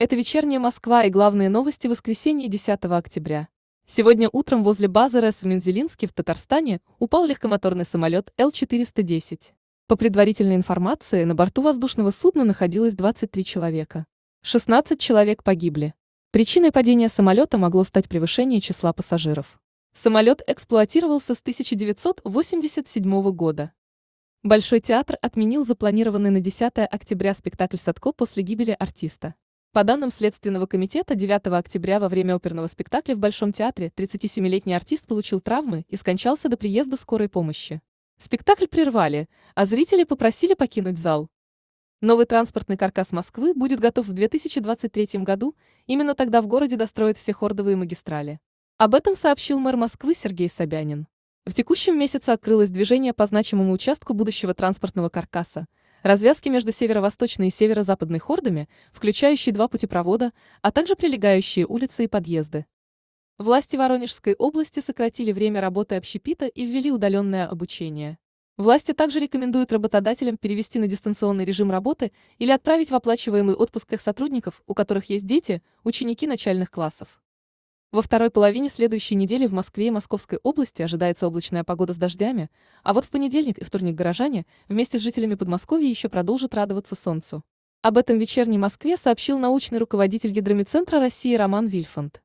Это вечерняя Москва и главные новости воскресенья 10 октября. Сегодня утром возле базы РЭС в Мензелинске в Татарстане упал легкомоторный самолет Л-410. По предварительной информации, на борту воздушного судна находилось 23 человека. 16 человек погибли. Причиной падения самолета могло стать превышение числа пассажиров. Самолет эксплуатировался с 1987 года. Большой театр отменил запланированный на 10 октября спектакль «Садко» после гибели артиста. По данным Следственного комитета, 9 октября во время оперного спектакля в Большом театре 37-летний артист получил травмы и скончался до приезда скорой помощи. Спектакль прервали, а зрители попросили покинуть зал. Новый транспортный каркас Москвы будет готов в 2023 году, именно тогда в городе достроят все хордовые магистрали. Об этом сообщил мэр Москвы Сергей Собянин. В текущем месяце открылось движение по значимому участку будущего транспортного каркаса – развязки между северо-восточной и северо-западной хордами, включающие два путепровода, а также прилегающие улицы и подъезды. Власти Воронежской области сократили время работы общепита и ввели удаленное обучение. Власти также рекомендуют работодателям перевести на дистанционный режим работы или отправить в оплачиваемый отпуск тех сотрудников, у которых есть дети, ученики начальных классов. Во второй половине следующей недели в Москве и Московской области ожидается облачная погода с дождями, а вот в понедельник и вторник горожане вместе с жителями Подмосковья еще продолжат радоваться солнцу. Об этом вечерней Москве сообщил научный руководитель Гидромедцентра России Роман Вильфанд.